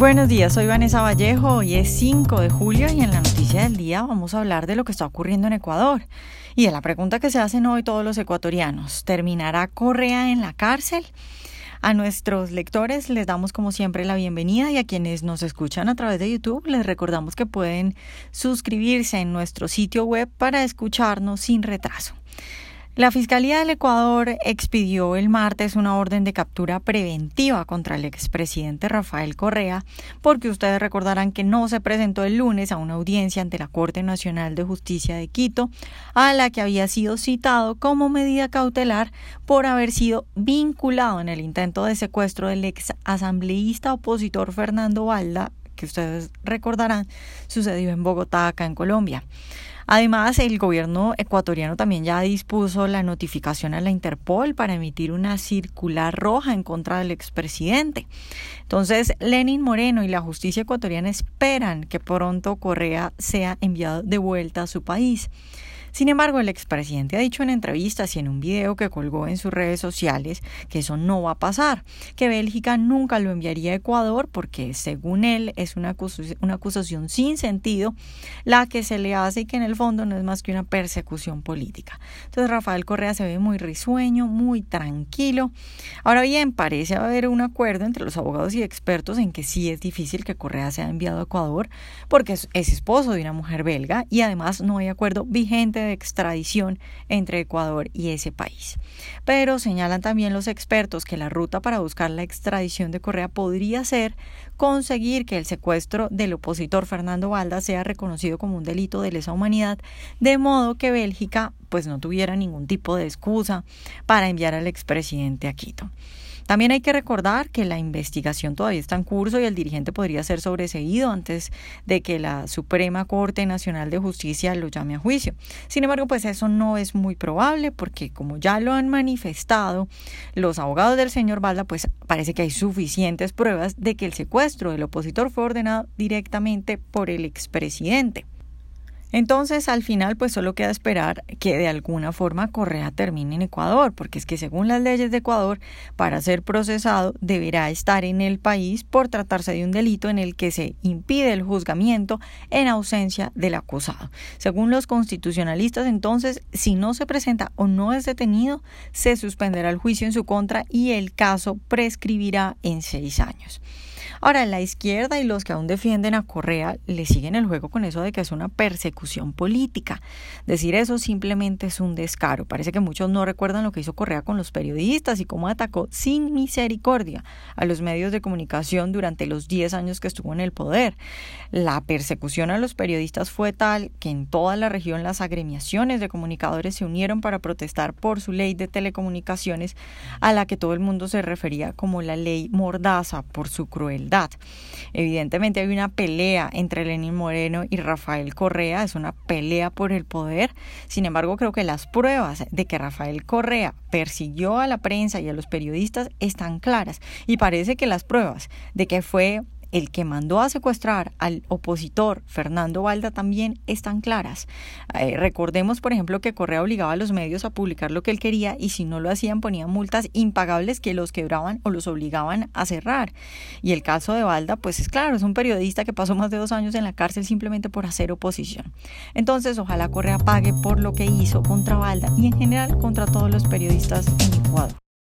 Buenos días, soy Vanessa Vallejo, hoy es 5 de julio y en la noticia del día vamos a hablar de lo que está ocurriendo en Ecuador y de la pregunta que se hacen hoy todos los ecuatorianos. ¿Terminará Correa en la cárcel? A nuestros lectores les damos como siempre la bienvenida y a quienes nos escuchan a través de YouTube les recordamos que pueden suscribirse en nuestro sitio web para escucharnos sin retraso. La Fiscalía del Ecuador expidió el martes una orden de captura preventiva contra el expresidente Rafael Correa, porque ustedes recordarán que no se presentó el lunes a una audiencia ante la Corte Nacional de Justicia de Quito, a la que había sido citado como medida cautelar por haber sido vinculado en el intento de secuestro del ex asambleísta opositor Fernando Valda, que ustedes recordarán sucedió en Bogotá, acá en Colombia. Además, el gobierno ecuatoriano también ya dispuso la notificación a la Interpol para emitir una circular roja en contra del expresidente. Entonces, Lenin Moreno y la justicia ecuatoriana esperan que pronto Correa sea enviado de vuelta a su país. Sin embargo, el expresidente ha dicho en entrevistas y en un video que colgó en sus redes sociales que eso no va a pasar, que Bélgica nunca lo enviaría a Ecuador porque, según él, es una una acusación sin sentido la que se le hace y que en el fondo no es más que una persecución política. Entonces, Rafael Correa se ve muy risueño, muy tranquilo. Ahora bien, parece haber un acuerdo entre los abogados y expertos en que sí es difícil que Correa sea enviado a Ecuador porque es esposo de una mujer belga y además no hay acuerdo vigente de extradición entre Ecuador y ese país. Pero señalan también los expertos que la ruta para buscar la extradición de Correa podría ser conseguir que el secuestro del opositor Fernando Valda sea reconocido como un delito de lesa humanidad, de modo que Bélgica pues no tuviera ningún tipo de excusa para enviar al expresidente a Quito. También hay que recordar que la investigación todavía está en curso y el dirigente podría ser sobreseído antes de que la Suprema Corte Nacional de Justicia lo llame a juicio. Sin embargo, pues eso no es muy probable porque como ya lo han manifestado los abogados del señor Balda, pues parece que hay suficientes pruebas de que el secuestro del opositor fue ordenado directamente por el expresidente. Entonces, al final, pues solo queda esperar que de alguna forma Correa termine en Ecuador, porque es que según las leyes de Ecuador, para ser procesado deberá estar en el país por tratarse de un delito en el que se impide el juzgamiento en ausencia del acusado. Según los constitucionalistas, entonces, si no se presenta o no es detenido, se suspenderá el juicio en su contra y el caso prescribirá en seis años. Ahora, la izquierda y los que aún defienden a Correa le siguen el juego con eso de que es una persecución política. Decir eso simplemente es un descaro. Parece que muchos no recuerdan lo que hizo Correa con los periodistas y cómo atacó sin misericordia a los medios de comunicación durante los 10 años que estuvo en el poder. La persecución a los periodistas fue tal que en toda la región las agremiaciones de comunicadores se unieron para protestar por su ley de telecomunicaciones a la que todo el mundo se refería como la ley Mordaza por su Evidentemente hay una pelea entre Lenín Moreno y Rafael Correa, es una pelea por el poder. Sin embargo, creo que las pruebas de que Rafael Correa persiguió a la prensa y a los periodistas están claras y parece que las pruebas de que fue el que mandó a secuestrar al opositor Fernando Valda también están claras. Eh, recordemos, por ejemplo, que Correa obligaba a los medios a publicar lo que él quería y si no lo hacían ponían multas impagables que los quebraban o los obligaban a cerrar. Y el caso de Valda, pues es claro, es un periodista que pasó más de dos años en la cárcel simplemente por hacer oposición. Entonces, ojalá Correa pague por lo que hizo contra Valda y en general contra todos los periodistas en Ecuador.